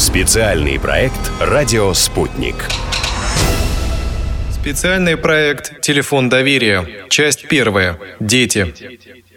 Специальный проект «Радио Спутник». Специальный проект «Телефон доверия». Часть первая. Дети.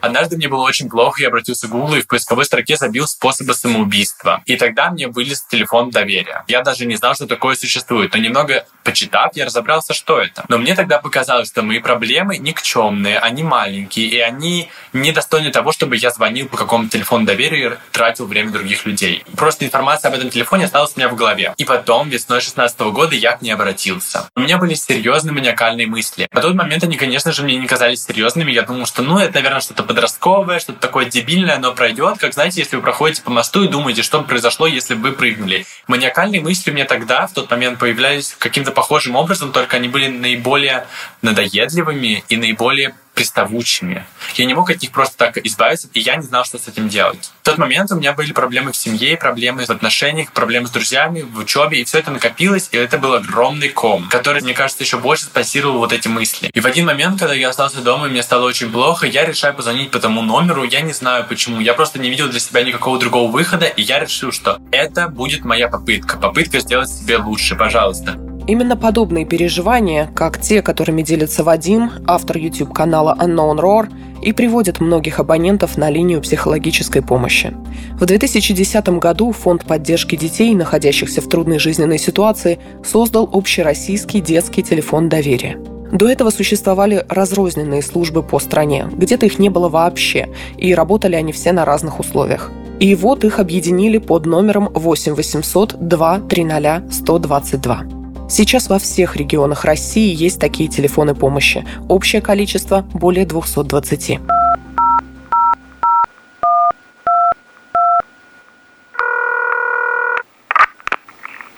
Однажды мне было очень плохо, я обратился к Google и в поисковой строке забил способы самоубийства. И тогда мне вылез телефон доверия. Я даже не знал, что такое существует, но немного почитав, я разобрался, что это. Но мне тогда показалось, что мои проблемы никчемные, они маленькие, и они недостойны того, чтобы я звонил по какому-то телефону доверия и тратил время других людей. Просто информация об этом телефоне осталась у меня в голове. И потом, весной 16 года, я к ней обратился. У меня были серьезные маниакальные мысли. На тот момент они, конечно же, мне не казались серьезными. Я думал, что, ну, это, наверное, что-то подростковое, что-то такое дебильное, но пройдет. Как, знаете, если вы проходите по мосту и думаете, что бы произошло, если бы вы прыгнули. Маниакальные мысли у меня тогда, в тот момент, появлялись каким-то похожим образом, только они были наиболее надоедливыми и наиболее приставучими. Я не мог от них просто так избавиться, и я не знал, что с этим делать. В тот момент у меня были проблемы в семье, проблемы в отношениях, проблемы с друзьями, в учебе, и все это накопилось, и это был огромный ком, который, мне кажется, еще больше спассировал вот эти мысли. И в один момент, когда я остался дома, и мне стало очень плохо, я решаю позвонить по тому номеру, я не знаю почему, я просто не видел для себя никакого другого выхода, и я решил, что это будет моя попытка, попытка сделать себе лучше, пожалуйста. Именно подобные переживания, как те, которыми делится Вадим, автор YouTube-канала Unknown Roar, и приводят многих абонентов на линию психологической помощи. В 2010 году Фонд поддержки детей, находящихся в трудной жизненной ситуации, создал общероссийский детский телефон доверия. До этого существовали разрозненные службы по стране, где-то их не было вообще, и работали они все на разных условиях. И вот их объединили под номером 8 800 230 122. Сейчас во всех регионах России есть такие телефоны помощи. Общее количество более 220.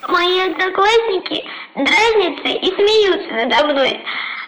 Мои одноклассники дразнятся и смеются надо мной.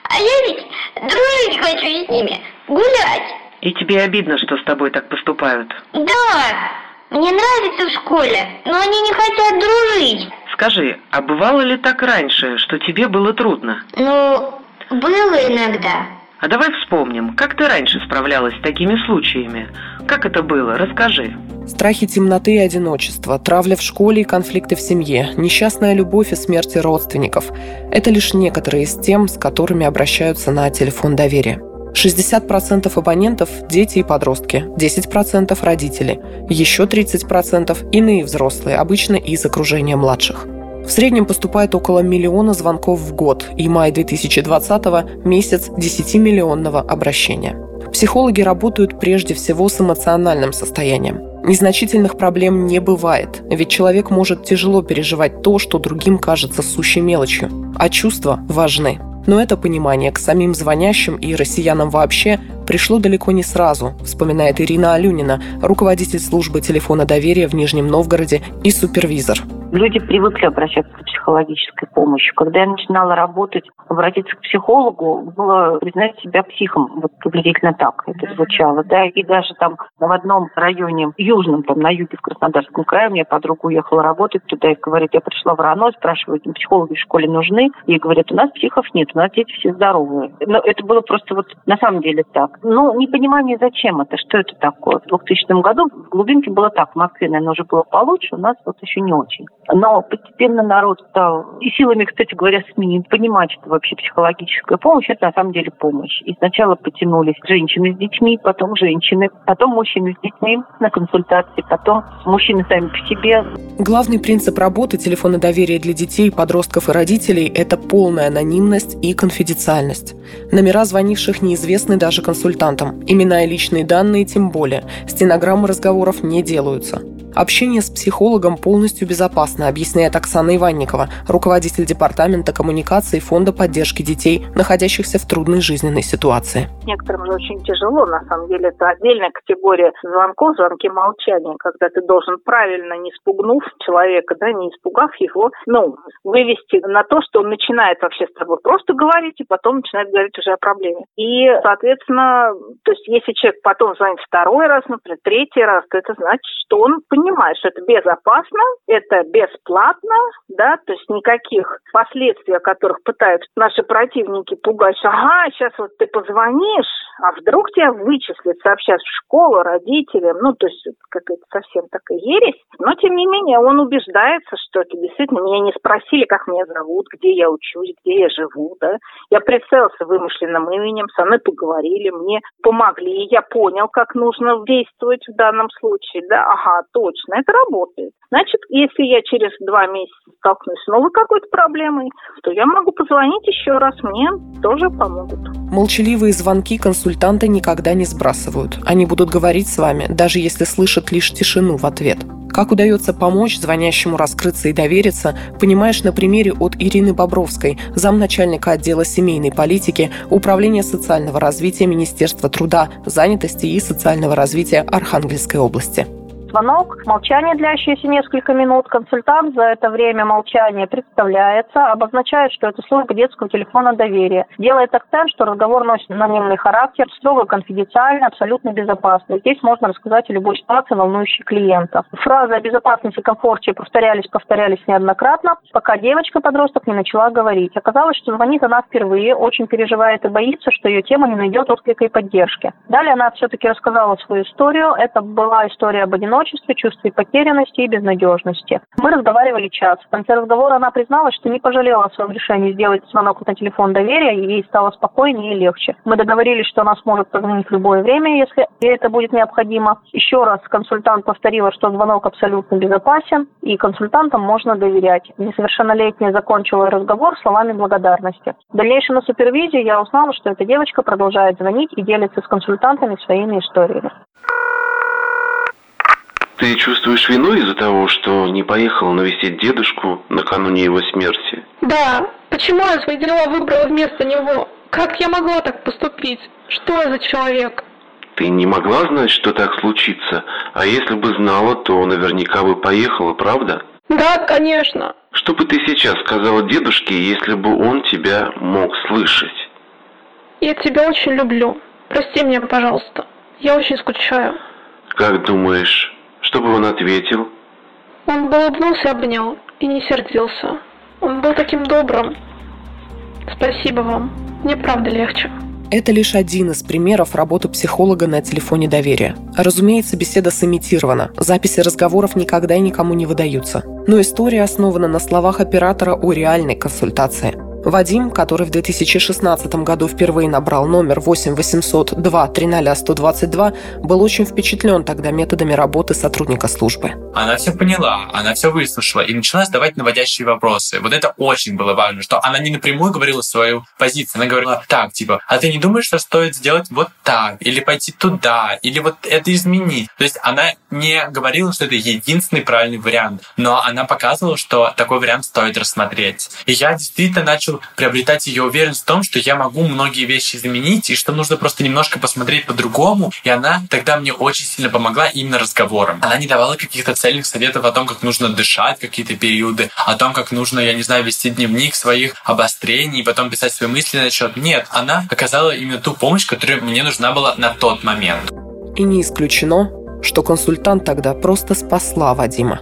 А я ведь дружить хочу с ними, гулять. И тебе обидно, что с тобой так поступают? Да, мне нравится в школе, но они не хотят дружить. Скажи, а бывало ли так раньше, что тебе было трудно? Ну, было иногда. А давай вспомним, как ты раньше справлялась с такими случаями? Как это было? Расскажи. Страхи темноты и одиночества, травля в школе и конфликты в семье, несчастная любовь и смерти родственников – это лишь некоторые из тем, с которыми обращаются на телефон доверия. 60% абонентов – дети и подростки, 10% – родители, еще 30% – иные взрослые, обычно из окружения младших. В среднем поступает около миллиона звонков в год, и май 2020 – месяц 10-миллионного обращения. Психологи работают прежде всего с эмоциональным состоянием. Незначительных проблем не бывает, ведь человек может тяжело переживать то, что другим кажется сущей мелочью, а чувства важны. Но это понимание к самим звонящим и россиянам вообще пришло далеко не сразу, вспоминает Ирина Алюнина, руководитель службы телефона доверия в Нижнем Новгороде и супервизор. Люди привыкли обращаться к психологической помощи. Когда я начинала работать, обратиться к психологу было признать себя психом. Вот приблизительно так это звучало. Да, и даже там в одном районе, южном, там на юге в Краснодарском крае, у меня подруга уехала работать туда и говорит, я пришла в РАНО, спрашиваю, психологи в школе нужны? И говорят, у нас психов нет, у нас дети все здоровые. Но это было просто вот на самом деле так. Ну, непонимание, зачем это, что это такое. В 2000 году в глубинке было так, в Москве, наверное, уже было получше, у нас вот еще не очень. Но постепенно народ стал, и силами, кстати говоря, СМИ, понимать, что вообще психологическая помощь – это на самом деле помощь. И сначала потянулись женщины с детьми, потом женщины, потом мужчины с детьми на консультации, потом мужчины сами по себе. Главный принцип работы телефона доверия для детей, подростков и родителей – это полная анонимность и конфиденциальность. Номера звонивших неизвестны даже консультантам. Имена и личные данные тем более. Стенограммы разговоров не делаются. Общение с психологом полностью безопасно, объясняет Оксана Иванникова, руководитель департамента коммуникации Фонда поддержки детей, находящихся в трудной жизненной ситуации. Некоторым же очень тяжело, на самом деле, это отдельная категория звонков, звонки молчания, когда ты должен правильно, не спугнув человека, да, не испугав его, ну, вывести на то, что он начинает вообще с тобой просто говорить, и потом начинает говорить уже о проблеме. И, соответственно, то есть если человек потом звонит второй раз, например, третий раз, то это значит, что он понимает, понимают, что это безопасно, это бесплатно, да, то есть никаких последствий, о которых пытаются наши противники пугать, что ага, сейчас вот ты позвонишь, а вдруг тебя вычислят, сообщат в школу, родителям, ну, то есть какая-то совсем такая ересь. Но, тем не менее, он убеждается, что это действительно меня не спросили, как меня зовут, где я учусь, где я живу, да. Я представился вымышленным именем, со мной поговорили, мне помогли, и я понял, как нужно действовать в данном случае, да, ага, точно, это работает. Значит, если я через два месяца столкнусь с новой какой-то проблемой, то я могу позвонить еще раз, мне тоже помогут. Молчаливые звонки консультанты никогда не сбрасывают. Они будут говорить с вами, даже если слышат лишь тишину в ответ. Как удается помочь звонящему раскрыться и довериться, понимаешь на примере от Ирины Бобровской, замначальника отдела семейной политики Управления социального развития Министерства труда, занятости и социального развития Архангельской области звонок, молчание, длящееся несколько минут. Консультант за это время молчания представляется, обозначает, что это служба детского телефона доверия. Делает акцент, что разговор носит анонимный характер, строго конфиденциально, абсолютно безопасно. Здесь можно рассказать о любой ситуации, волнующей клиента. Фразы о безопасности и комфорте повторялись, повторялись неоднократно, пока девочка-подросток не начала говорить. Оказалось, что звонит она впервые, очень переживает и боится, что ее тема не найдет отклика и поддержки. Далее она все-таки рассказала свою историю. Это была история об одиночестве, одиночестве, чувстве потерянности и безнадежности. Мы разговаривали час. В конце разговора она призналась, что не пожалела о своем решении сделать звонок на телефон доверия, и ей стало спокойнее и легче. Мы договорились, что она сможет позвонить в любое время, если ей это будет необходимо. Еще раз консультант повторила, что звонок абсолютно безопасен, и консультантам можно доверять. Несовершеннолетняя закончила разговор словами благодарности. В дальнейшем на супервизии я узнала, что эта девочка продолжает звонить и делится с консультантами своими историями. Ты чувствуешь вину из-за того, что не поехала навестить дедушку накануне его смерти? Да. Почему я свои дела выбрала вместо него? Как я могла так поступить? Что я за человек? Ты не могла знать, что так случится? А если бы знала, то наверняка бы поехала, правда? Да, конечно. Что бы ты сейчас сказала дедушке, если бы он тебя мог слышать? Я тебя очень люблю. Прости меня, пожалуйста. Я очень скучаю. Как думаешь, что бы он ответил? Он бы улыбнулся, обнял и не сердился. Он был таким добрым. Спасибо вам. Мне правда легче. Это лишь один из примеров работы психолога на телефоне доверия. Разумеется, беседа сымитирована. Записи разговоров никогда и никому не выдаются. Но история основана на словах оператора о реальной консультации – Вадим, который в 2016 году впервые набрал номер 8 800 2 300 122, был очень впечатлен тогда методами работы сотрудника службы. Она все поняла, она все выслушала и начала задавать наводящие вопросы. Вот это очень было важно, что она не напрямую говорила свою позицию. Она говорила так, типа, а ты не думаешь, что стоит сделать вот так, или пойти туда, или вот это изменить? То есть она не говорила, что это единственный правильный вариант, но она показывала, что такой вариант стоит рассмотреть. И я действительно начал приобретать ее уверенность в том, что я могу многие вещи изменить, и что нужно просто немножко посмотреть по-другому. И она тогда мне очень сильно помогла именно разговором. Она не давала каких-то цельных советов о том, как нужно дышать какие-то периоды, о том, как нужно, я не знаю, вести дневник своих обострений, и потом писать свои мысли насчет. Нет, она оказала именно ту помощь, которая мне нужна была на тот момент. И не исключено, что консультант тогда просто спасла Вадима.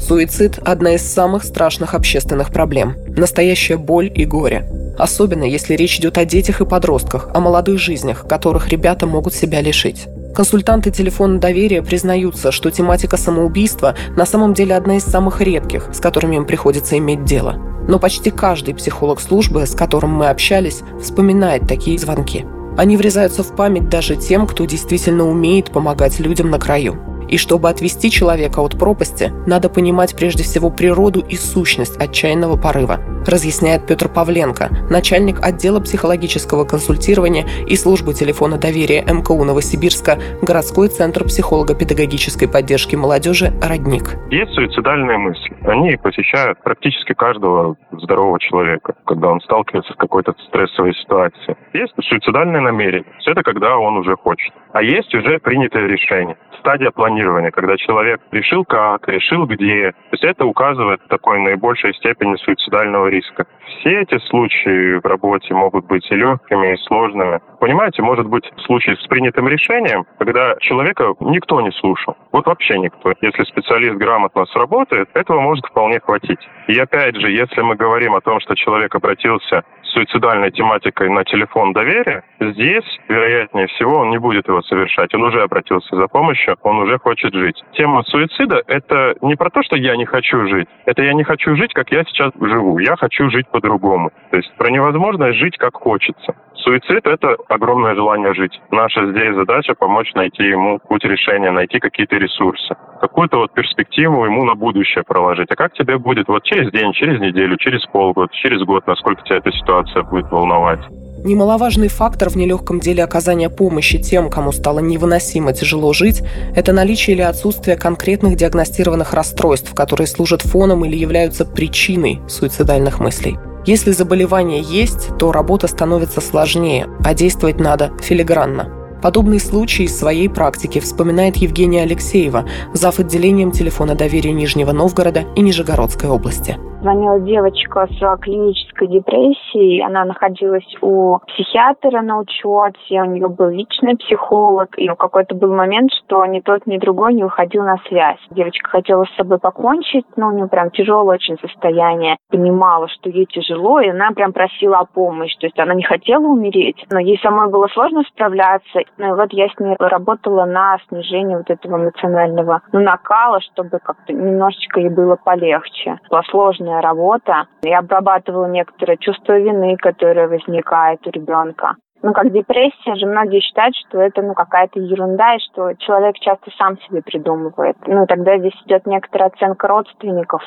Суицид – одна из самых страшных общественных проблем. Настоящая боль и горе. Особенно, если речь идет о детях и подростках, о молодых жизнях, которых ребята могут себя лишить. Консультанты телефона доверия признаются, что тематика самоубийства на самом деле одна из самых редких, с которыми им приходится иметь дело. Но почти каждый психолог службы, с которым мы общались, вспоминает такие звонки. Они врезаются в память даже тем, кто действительно умеет помогать людям на краю. И чтобы отвести человека от пропасти, надо понимать прежде всего природу и сущность отчаянного порыва, разъясняет Петр Павленко, начальник отдела психологического консультирования и службы телефона доверия МКУ Новосибирска, городской центр психолого-педагогической поддержки молодежи «Родник». Есть суицидальные мысли. Они посещают практически каждого здорового человека, когда он сталкивается с какой-то стрессовой ситуацией. Есть суицидальное намерение. Все это когда он уже хочет. А есть уже принятое решение. Стадия планирования, когда человек решил как, решил где. То есть это указывает такой наибольшей степени суицидального риска. все эти случаи в работе могут быть и легкими, и сложными. Понимаете, может быть случай с принятым решением, когда человека никто не слушал. Вот вообще никто. Если специалист грамотно сработает, этого может вполне хватить. И опять же, если мы говорим о том, что человек обратился суицидальной тематикой на телефон доверия, здесь, вероятнее всего, он не будет его совершать. Он уже обратился за помощью, он уже хочет жить. Тема суицида – это не про то, что я не хочу жить. Это я не хочу жить, как я сейчас живу. Я хочу жить по-другому. То есть про невозможность жить, как хочется. Суицид – это огромное желание жить. Наша здесь задача – помочь найти ему путь решения, найти какие-то ресурсы. Какую-то вот перспективу ему на будущее проложить. А как тебе будет вот через день, через неделю, через полгода, через год, насколько тебя эта ситуация будет волновать? Немаловажный фактор в нелегком деле оказания помощи тем, кому стало невыносимо тяжело жить, это наличие или отсутствие конкретных диагностированных расстройств, которые служат фоном или являются причиной суицидальных мыслей. Если заболевание есть, то работа становится сложнее, а действовать надо филигранно. Подобные случаи из своей практики вспоминает Евгения Алексеева, зав. отделением телефона доверия Нижнего Новгорода и Нижегородской области. Звонила девочка с клинической депрессией. Она находилась у психиатра на учете, у нее был личный психолог. И в какой-то был момент, что ни тот, ни другой не выходил на связь. Девочка хотела с собой покончить, но у нее прям тяжелое очень состояние. Понимала, что ей тяжело, и она прям просила о помощи. То есть она не хотела умереть, но ей самой было сложно справляться. Ну и вот я с ней работала на снижение вот этого эмоционального ну, накала, чтобы как-то немножечко ей было полегче. Была сложная сложная работа. Я обрабатывала некоторые чувства вины, которые возникают у ребенка. Ну, как депрессия же, многие считают, что это, ну, какая-то ерунда, и что человек часто сам себе придумывает. Ну, тогда здесь идет некоторая оценка родственников,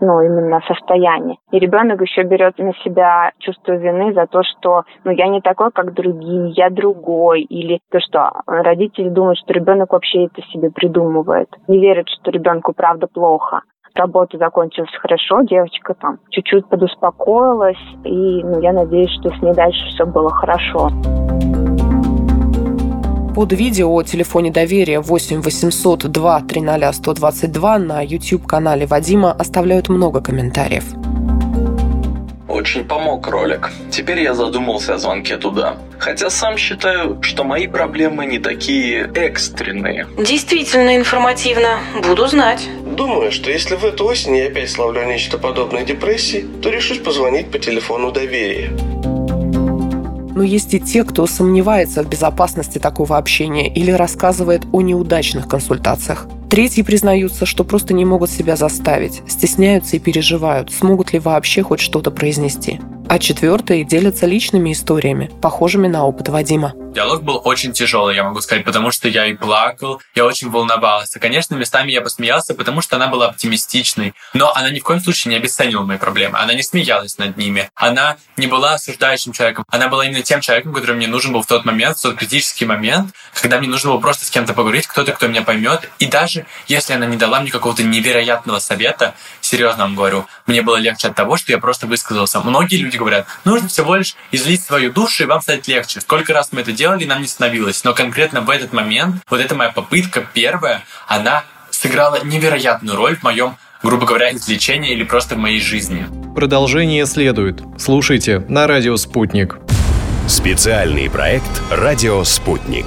ну, именно состояния. И ребенок еще берет на себя чувство вины за то, что, ну, я не такой, как другие, я другой, или то, что родители думают, что ребенок вообще это себе придумывает. Не верят, что ребенку правда плохо работа закончилась хорошо, девочка там чуть-чуть подуспокоилась, и ну, я надеюсь, что с ней дальше все было хорошо. Под видео о телефоне доверия 8 800 2 300 122 на YouTube-канале Вадима оставляют много комментариев. Очень помог ролик. Теперь я задумался о звонке туда. Хотя сам считаю, что мои проблемы не такие экстренные. Действительно информативно. Буду знать. Думаю, что если в эту осень я опять славлю нечто подобное депрессии, то решусь позвонить по телефону доверия. Но есть и те, кто сомневается в безопасности такого общения или рассказывает о неудачных консультациях. Третьи признаются, что просто не могут себя заставить, стесняются и переживают, смогут ли вообще хоть что-то произнести. А четвертые делятся личными историями, похожими на опыт Вадима. Диалог был очень тяжелый, я могу сказать, потому что я и плакал, я очень волновался. Конечно, местами я посмеялся, потому что она была оптимистичной, но она ни в коем случае не обесценила мои проблемы. Она не смеялась над ними. Она не была осуждающим человеком. Она была именно тем человеком, который мне нужен был в тот момент, в тот критический момент, когда мне нужно было просто с кем-то поговорить, кто-то, кто меня поймет. И даже если она не дала мне какого-то невероятного совета, серьезно вам говорю, мне было легче от того, что я просто высказался. Многие люди говорят, нужно всего лишь излить свою душу, и вам станет легче. Сколько раз мы это делали, нам не становилось. Но конкретно в этот момент, вот эта моя попытка первая, она сыграла невероятную роль в моем грубо говоря, излечении или просто в моей жизни. Продолжение следует. Слушайте на радио «Спутник». Специальный проект «Радио Спутник».